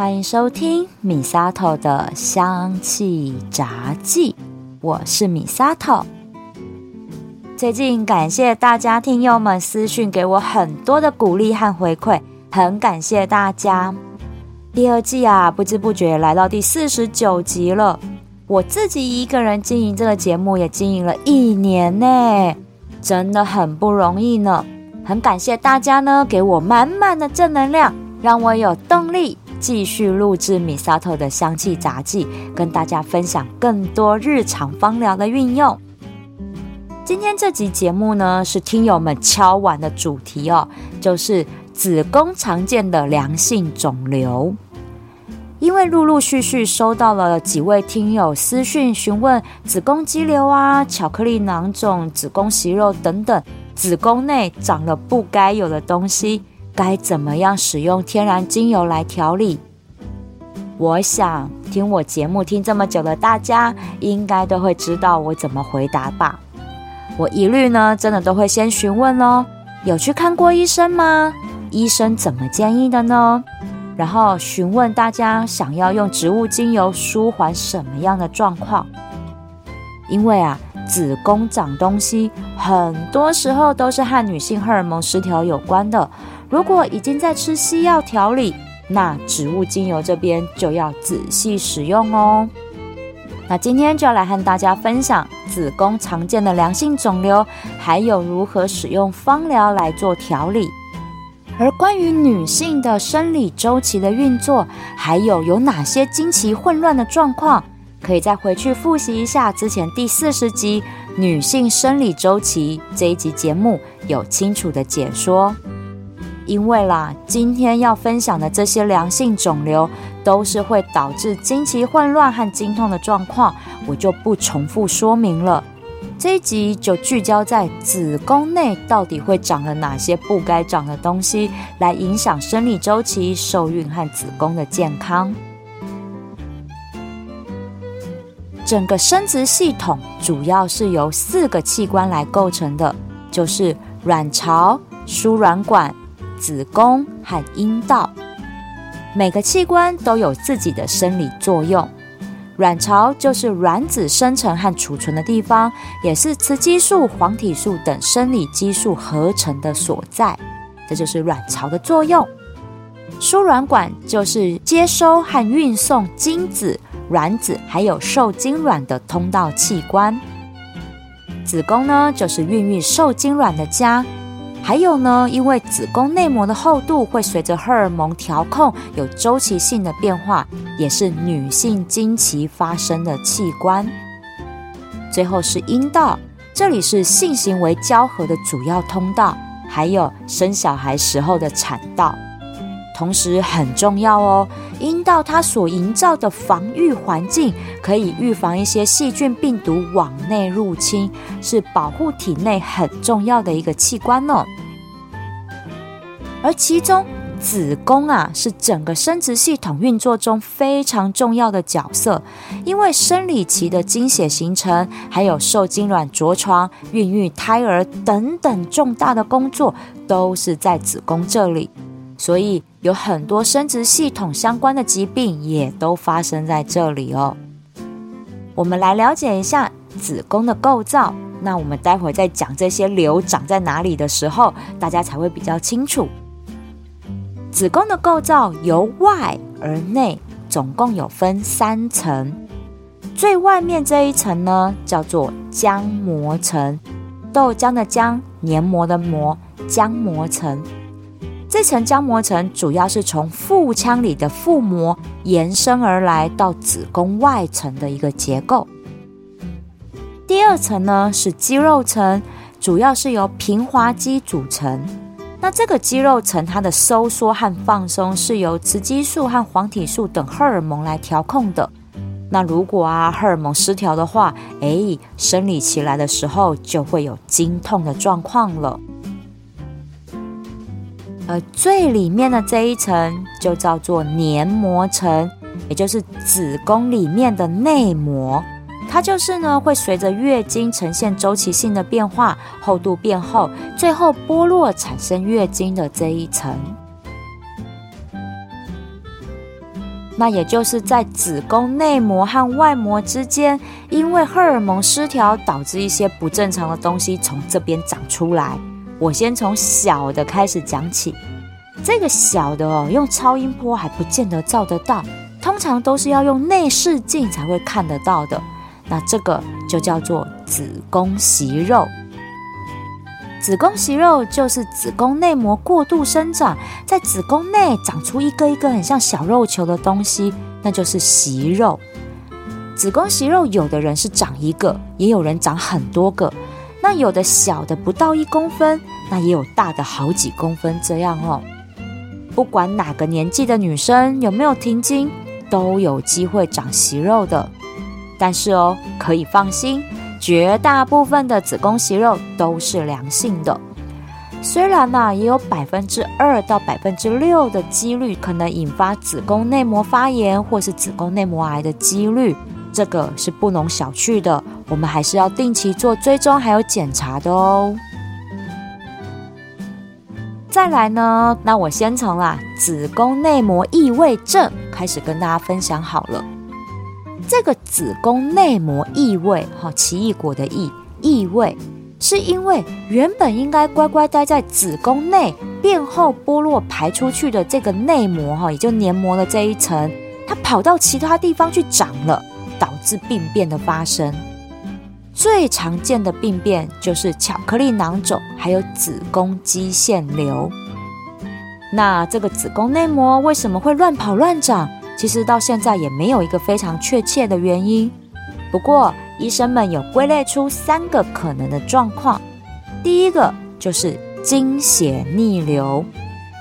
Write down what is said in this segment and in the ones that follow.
欢迎收听米沙头的香气杂记，我是米沙头。最近感谢大家听友们私讯给我很多的鼓励和回馈，很感谢大家。第二季啊，不知不觉来到第四十九集了。我自己一个人经营这个节目，也经营了一年呢，真的很不容易呢。很感谢大家呢，给我满满的正能量，让我有动力继续录制米萨特的香气杂技，跟大家分享更多日常芳疗的运用。今天这集节目呢，是听友们敲完的主题哦，就是子宫常见的良性肿瘤。因为陆陆续续收到了几位听友私讯询问子宫肌瘤啊、巧克力囊肿、子宫息肉等等，子宫内长了不该有的东西，该怎么样使用天然精油来调理？我想听我节目听这么久的大家，应该都会知道我怎么回答吧。我一律呢，真的都会先询问哦，有去看过医生吗？医生怎么建议的呢？然后询问大家想要用植物精油舒缓什么样的状况？因为啊，子宫长东西很多时候都是和女性荷尔蒙失调有关的。如果已经在吃西药调理，那植物精油这边就要仔细使用哦。那今天就要来和大家分享子宫常见的良性肿瘤，还有如何使用芳疗来做调理。而关于女性的生理周期的运作，还有有哪些经期混乱的状况，可以再回去复习一下之前第四十集《女性生理周期》这一集节目有清楚的解说。因为啦，今天要分享的这些良性肿瘤都是会导致经期混乱和经痛的状况，我就不重复说明了。这一集就聚焦在子宫内到底会长了哪些不该长的东西，来影响生理周期、受孕和子宫的健康。整个生殖系统主要是由四个器官来构成的，就是卵巢、输卵管。子宫和阴道，每个器官都有自己的生理作用。卵巢就是卵子生成和储存的地方，也是雌激素、黄体素等生理激素合成的所在。这就是卵巢的作用。输卵管就是接收和运送精子、卵子还有受精卵的通道器官。子宫呢，就是孕育受精卵的家。还有呢，因为子宫内膜的厚度会随着荷尔蒙调控有周期性的变化，也是女性经期发生的器官。最后是阴道，这里是性行为交合的主要通道，还有生小孩时候的产道。同时很重要哦，阴道它所营造的防御环境，可以预防一些细菌、病毒往内入侵，是保护体内很重要的一个器官呢。而其中子宫啊，是整个生殖系统运作中非常重要的角色，因为生理期的经血形成，还有受精卵着床、孕育胎儿等等重大的工作，都是在子宫这里。所以有很多生殖系统相关的疾病也都发生在这里哦。我们来了解一下子宫的构造。那我们待会再讲这些瘤长在哪里的时候，大家才会比较清楚。子宫的构造由外而内，总共有分三层。最外面这一层呢，叫做浆膜层，豆浆的浆，黏膜的膜，浆膜层。这层浆膜层主要是从腹腔里的腹膜延伸而来到子宫外层的一个结构。第二层呢是肌肉层，主要是由平滑肌组成。那这个肌肉层它的收缩和放松是由雌激素和黄体素等荷尔蒙来调控的。那如果啊荷尔蒙失调的话，哎，生理期来的时候就会有经痛的状况了。而最里面的这一层就叫做黏膜层，也就是子宫里面的内膜。它就是呢，会随着月经呈现周期性的变化，厚度变厚，最后剥落产生月经的这一层。那也就是在子宫内膜和外膜之间，因为荷尔蒙失调导致一些不正常的东西从这边长出来。我先从小的开始讲起，这个小的哦，用超音波还不见得照得到，通常都是要用内视镜才会看得到的。那这个就叫做子宫息肉。子宫息肉就是子宫内膜过度生长，在子宫内长出一个一个很像小肉球的东西，那就是息肉。子宫息肉有的人是长一个，也有人长很多个。那有的小的不到一公分，那也有大的好几公分这样哦。不管哪个年纪的女生有没有停经，都有机会长息肉的。但是哦，可以放心。绝大部分的子宫息肉都是良性的，虽然呢，也有百分之二到百分之六的几率可能引发子宫内膜发炎或是子宫内膜癌的几率，这个是不能小觑的。我们还是要定期做追踪还有检查的哦。再来呢，那我先从啦子宫内膜异位症开始跟大家分享好了。这个子宫内膜异位，哈，奇异果的异异位，是因为原本应该乖乖待在子宫内，变后剥落排出去的这个内膜，哈，也就黏膜的这一层，它跑到其他地方去长了，导致病变的发生。最常见的病变就是巧克力囊肿，还有子宫肌腺瘤。那这个子宫内膜为什么会乱跑乱长？其实到现在也没有一个非常确切的原因，不过医生们有归类出三个可能的状况。第一个就是经血逆流，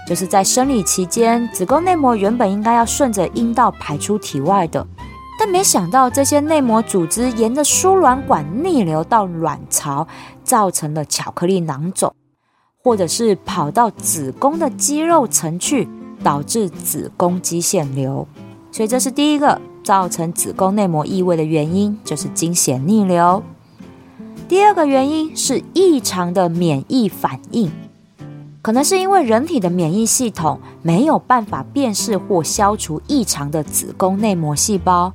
就是在生理期间，子宫内膜原本应该要顺着阴道排出体外的，但没想到这些内膜组织沿着输卵管逆流到卵巢，造成了巧克力囊肿，或者是跑到子宫的肌肉层去，导致子宫肌腺瘤。所以这是第一个造成子宫内膜异位的原因，就是经血逆流。第二个原因是异常的免疫反应，可能是因为人体的免疫系统没有办法辨识或消除异常的子宫内膜细胞，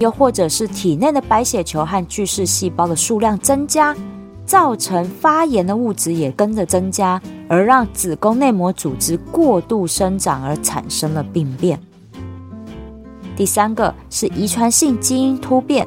又或者是体内的白血球和巨噬细胞的数量增加，造成发炎的物质也跟着增加，而让子宫内膜组织过度生长而产生了病变。第三个是遗传性基因突变，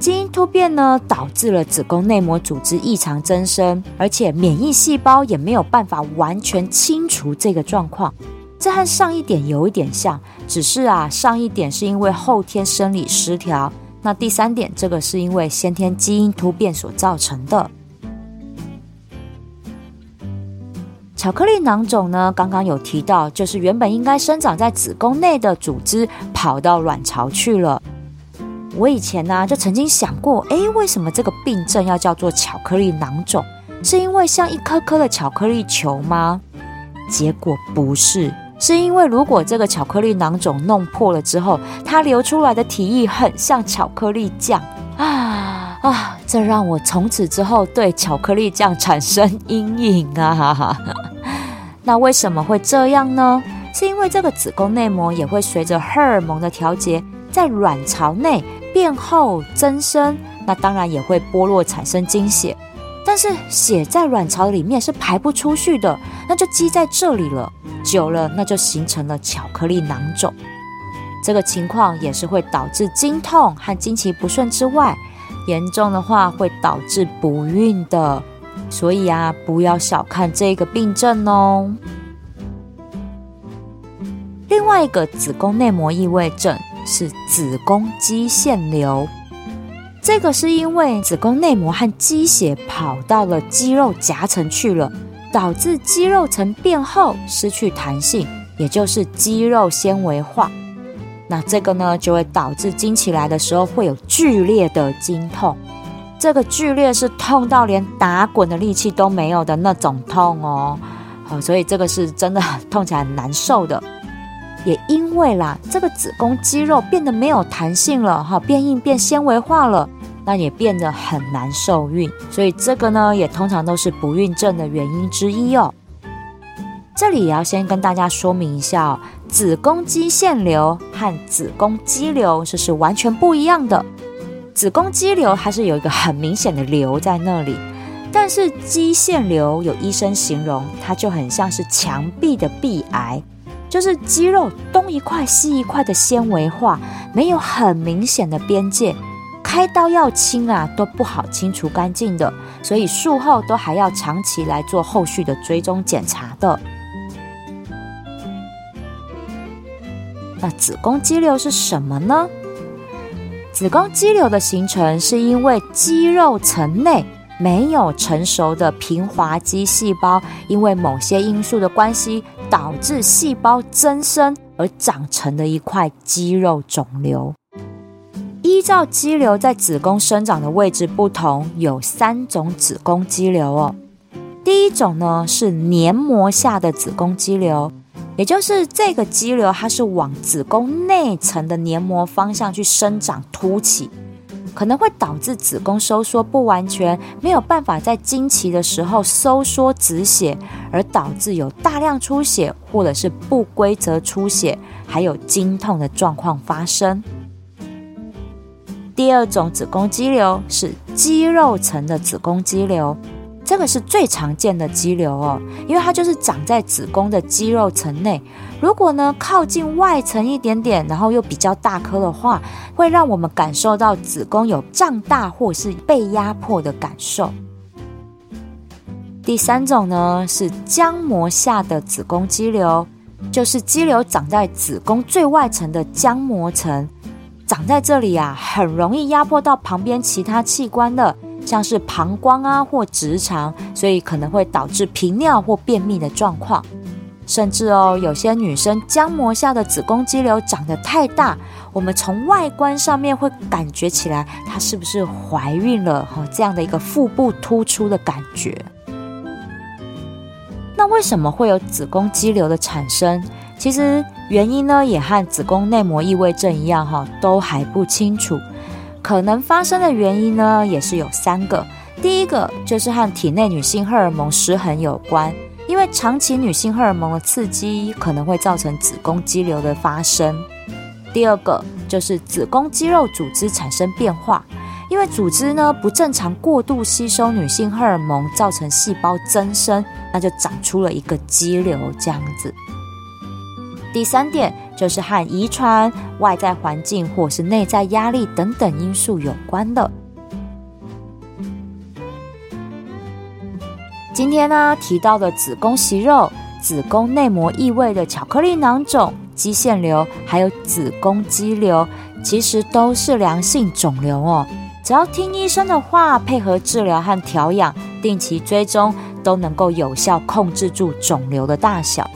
基因突变呢导致了子宫内膜组织异常增生，而且免疫细胞也没有办法完全清除这个状况。这和上一点有一点像，只是啊上一点是因为后天生理失调，那第三点这个是因为先天基因突变所造成的。巧克力囊肿呢？刚刚有提到，就是原本应该生长在子宫内的组织跑到卵巢去了。我以前呢就曾经想过，哎，为什么这个病症要叫做巧克力囊肿？是因为像一颗颗的巧克力球吗？结果不是，是因为如果这个巧克力囊肿弄破了之后，它流出来的体液很像巧克力酱啊啊！这让我从此之后对巧克力酱产生阴影啊！那为什么会这样呢？是因为这个子宫内膜也会随着荷尔蒙的调节，在卵巢内变厚增生，那当然也会剥落产生经血。但是血在卵巢里面是排不出去的，那就积在这里了，久了那就形成了巧克力囊肿。这个情况也是会导致经痛和经期不顺之外，严重的话会导致不孕的。所以啊，不要小看这个病症哦。另外一个子宫内膜异位症是子宫肌腺瘤，这个是因为子宫内膜和肌血跑到了肌肉夹层去了，导致肌肉层变厚，失去弹性，也就是肌肉纤维化。那这个呢，就会导致经起来的时候会有剧烈的经痛。这个剧烈是痛到连打滚的力气都没有的那种痛哦，好，所以这个是真的痛起来很难受的。也因为啦，这个子宫肌肉变得没有弹性了，哈，变硬变纤维化了，那也变得很难受孕，所以这个呢，也通常都是不孕症的原因之一哦。这里也要先跟大家说明一下哦，子宫肌腺瘤和子宫肌瘤这是完全不一样的。子宫肌瘤它是有一个很明显的瘤在那里，但是肌腺瘤有医生形容它就很像是墙壁的壁癌，就是肌肉东一块西一块的纤维化，没有很明显的边界，开刀要清啊都不好清除干净的，所以术后都还要长期来做后续的追踪检查的。那子宫肌瘤是什么呢？子宫肌瘤的形成是因为肌肉层内没有成熟的平滑肌细胞，因为某些因素的关系，导致细胞增生而长成的一块肌肉肿瘤。依照肌瘤在子宫生长的位置不同，有三种子宫肌瘤哦。第一种呢是黏膜下的子宫肌瘤。也就是这个肌瘤，它是往子宫内层的黏膜方向去生长凸起，可能会导致子宫收缩不完全，没有办法在经期的时候收缩止血，而导致有大量出血或者是不规则出血，还有经痛的状况发生。第二种子宫肌瘤是肌肉层的子宫肌瘤。这个是最常见的肌瘤哦，因为它就是长在子宫的肌肉层内。如果呢靠近外层一点点，然后又比较大颗的话，会让我们感受到子宫有胀大或是被压迫的感受。第三种呢是浆膜下的子宫肌瘤，就是肌瘤长在子宫最外层的浆膜层，长在这里啊，很容易压迫到旁边其他器官的。像是膀胱啊或直肠，所以可能会导致频尿或便秘的状况，甚至哦，有些女生浆膜下的子宫肌瘤长得太大，我们从外观上面会感觉起来她是不是怀孕了哈？这样的一个腹部突出的感觉。那为什么会有子宫肌瘤的产生？其实原因呢，也和子宫内膜异位症一样哈，都还不清楚。可能发生的原因呢，也是有三个。第一个就是和体内女性荷尔蒙失衡有关，因为长期女性荷尔蒙的刺激可能会造成子宫肌瘤的发生。第二个就是子宫肌肉组织产生变化，因为组织呢不正常过度吸收女性荷尔蒙，造成细胞增生，那就长出了一个肌瘤这样子。第三点就是和遗传、外在环境或是内在压力等等因素有关的。今天呢提到的子宫息肉、子宫内膜异位的巧克力囊肿、肌腺瘤，还有子宫肌瘤，其实都是良性肿瘤哦。只要听医生的话，配合治疗和调养，定期追踪，都能够有效控制住肿瘤的大小。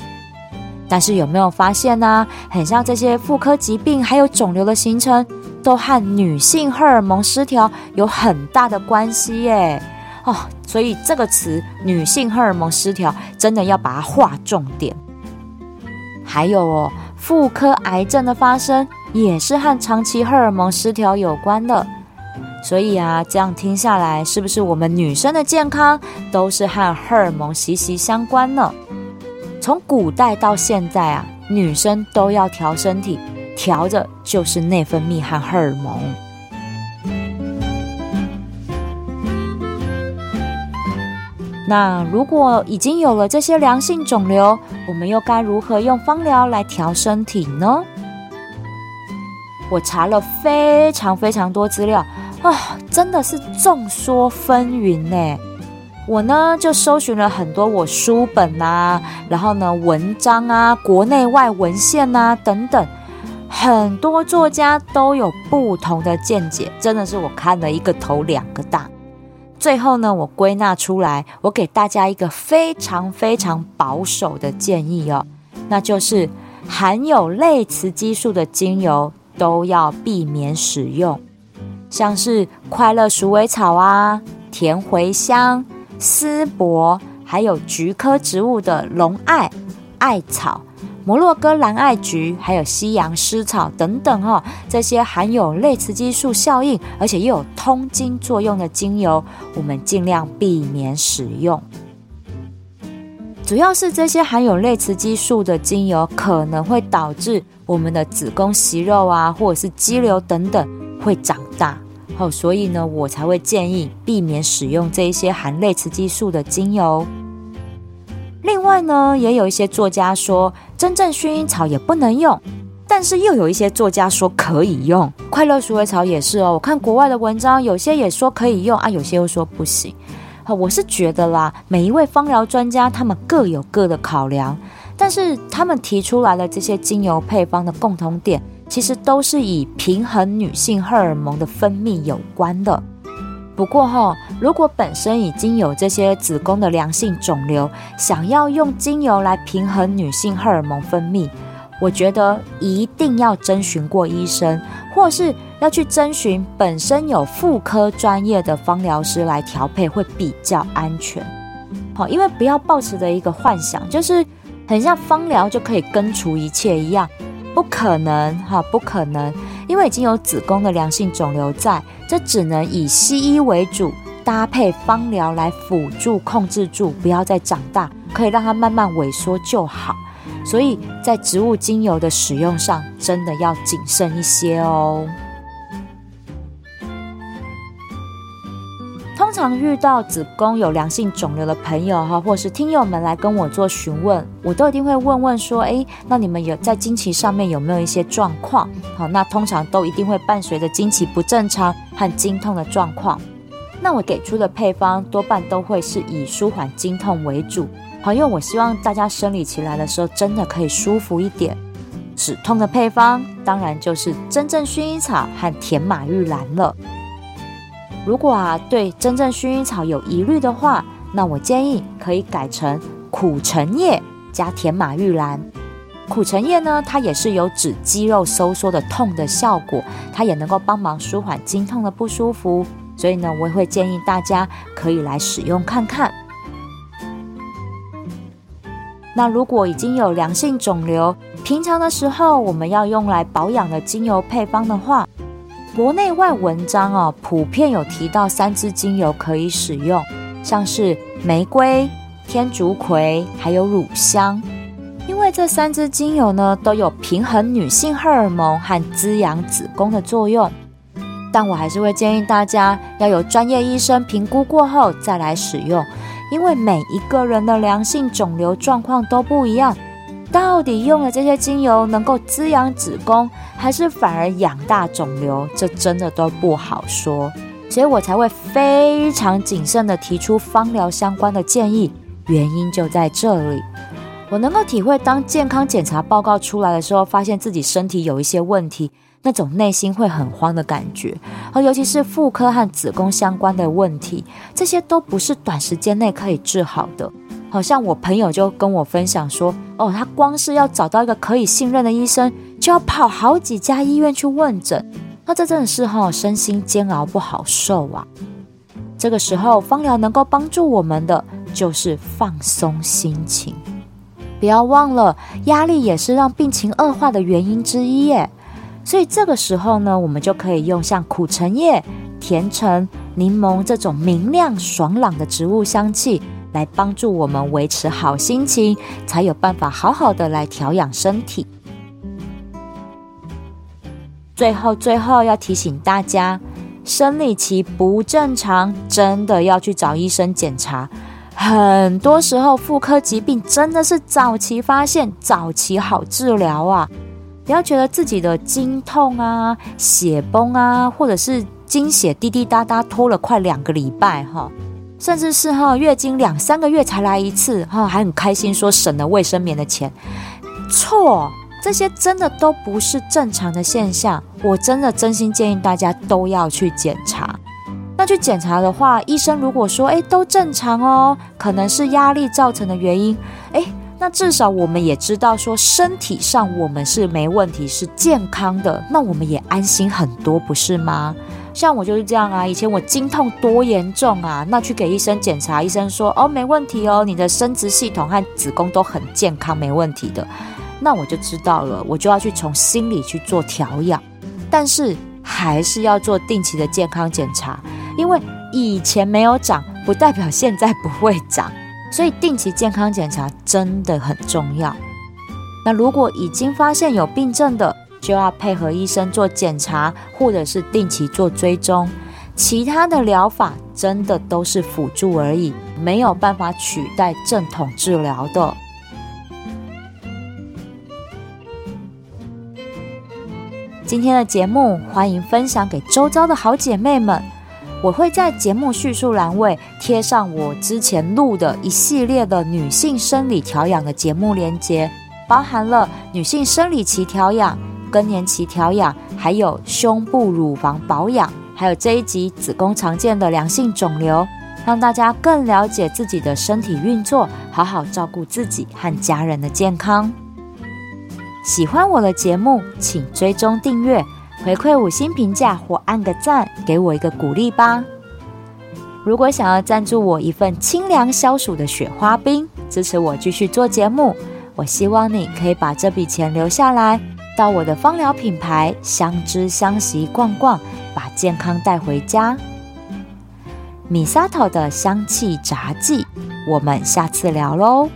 但是有没有发现呢？很像这些妇科疾病还有肿瘤的形成，都和女性荷尔蒙失调有很大的关系耶。哦，所以这个词“女性荷尔蒙失调”真的要把它划重点。还有哦，妇科癌症的发生也是和长期荷尔蒙失调有关的。所以啊，这样听下来，是不是我们女生的健康都是和荷尔蒙息息相关呢？从古代到现在啊，女生都要调身体，调的就是内分泌和荷尔蒙。那如果已经有了这些良性肿瘤，我们又该如何用芳疗来调身体呢？我查了非常非常多资料啊，真的是众说纷纭呢。我呢就搜寻了很多我书本啊，然后呢文章啊，国内外文献啊等等，很多作家都有不同的见解，真的是我看了一个头两个大。最后呢，我归纳出来，我给大家一个非常非常保守的建议哦，那就是含有类雌激素的精油都要避免使用，像是快乐鼠尾草啊、甜茴香。丝柏，还有菊科植物的龙艾、艾草、摩洛哥蓝艾菊，还有西洋湿草等等哈，这些含有类雌激素效应，而且又有通经作用的精油，我们尽量避免使用。主要是这些含有类雌激素的精油可能会导致我们的子宫息肉啊，或者是肌瘤等等会长哦。所以呢，我才会建议避免使用这一些含类雌激素的精油。另外呢，也有一些作家说真正薰衣草也不能用，但是又有一些作家说可以用。快乐鼠尾草也是哦，我看国外的文章，有些也说可以用啊，有些又说不行。好，我是觉得啦，每一位芳疗专家他们各有各的考量，但是他们提出来的这些精油配方的共同点，其实都是以平衡女性荷尔蒙的分泌有关的。不过哈，如果本身已经有这些子宫的良性肿瘤，想要用精油来平衡女性荷尔蒙分泌，我觉得一定要征询过医生，或是要去征询本身有妇科专业的芳疗师来调配，会比较安全。好，因为不要抱持的一个幻想，就是很像芳疗就可以根除一切一样，不可能哈，不可能。因为已经有子宫的良性肿瘤在，这只能以西医为主，搭配方疗来辅助控制住，不要再长大，可以让它慢慢萎缩就好。所以在植物精油的使用上，真的要谨慎一些哦。常遇到子宫有良性肿瘤的朋友哈，或是听友们来跟我做询问，我都一定会问问说，哎，那你们有在经期上面有没有一些状况？好，那通常都一定会伴随着经期不正常和经痛的状况。那我给出的配方多半都会是以舒缓经痛为主，好，因为我希望大家生理期来的时候真的可以舒服一点。止痛的配方当然就是真正薰衣草和甜马玉兰了。如果啊对真正薰衣草有疑虑的话，那我建议可以改成苦橙叶加甜马玉兰。苦橙叶呢，它也是有止肌肉收缩的痛的效果，它也能够帮忙舒缓经痛的不舒服。所以呢，我也会建议大家可以来使用看看。那如果已经有良性肿瘤，平常的时候我们要用来保养的精油配方的话。国内外文章哦，普遍有提到三支精油可以使用，像是玫瑰、天竺葵还有乳香，因为这三支精油呢都有平衡女性荷尔蒙和滋养子宫的作用。但我还是会建议大家要有专业医生评估过后再来使用，因为每一个人的良性肿瘤状况都不一样。到底用了这些精油能够滋养子宫，还是反而养大肿瘤？这真的都不好说，所以我才会非常谨慎的提出芳疗相关的建议。原因就在这里，我能够体会，当健康检查报告出来的时候，发现自己身体有一些问题，那种内心会很慌的感觉。而尤其是妇科和子宫相关的问题，这些都不是短时间内可以治好的。好像我朋友就跟我分享说，哦，他光是要找到一个可以信任的医生，就要跑好几家医院去问诊，那这真的是哈身心煎熬不好受啊。这个时候，芳疗能够帮助我们的就是放松心情，不要忘了，压力也是让病情恶化的原因之一耶。所以这个时候呢，我们就可以用像苦橙叶、甜橙、柠檬这种明亮爽朗的植物香气。来帮助我们维持好心情，才有办法好好的来调养身体。最后，最后要提醒大家，生理期不正常，真的要去找医生检查。很多时候，妇科疾病真的是早期发现，早期好治疗啊！不要觉得自己的经痛啊、血崩啊，或者是经血滴滴答答拖了快两个礼拜，哈。甚至是哈月经两三个月才来一次哈，还很开心说省了卫生棉的钱，错，这些真的都不是正常的现象。我真的真心建议大家都要去检查。那去检查的话，医生如果说哎都正常哦，可能是压力造成的原因，哎，那至少我们也知道说身体上我们是没问题，是健康的，那我们也安心很多，不是吗？像我就是这样啊，以前我经痛多严重啊，那去给医生检查，医生说哦没问题哦，你的生殖系统和子宫都很健康，没问题的，那我就知道了，我就要去从心里去做调养，但是还是要做定期的健康检查，因为以前没有长，不代表现在不会长，所以定期健康检查真的很重要。那如果已经发现有病症的，就要配合医生做检查，或者是定期做追踪。其他的疗法真的都是辅助而已，没有办法取代正统治疗的。今天的节目，欢迎分享给周遭的好姐妹们。我会在节目叙述栏位贴上我之前录的一系列的女性生理调养的节目连接，包含了女性生理期调养、更年期调养，还有胸部乳房保养，还有这一集子宫常见的良性肿瘤，让大家更了解自己的身体运作，好好照顾自己和家人的健康。喜欢我的节目，请追踪订阅。回馈五星评价或按个赞，给我一个鼓励吧。如果想要赞助我一份清凉消暑的雪花冰，支持我继续做节目，我希望你可以把这笔钱留下来，到我的芳疗品牌相知相惜逛逛，把健康带回家。米沙头的香气杂技，我们下次聊喽。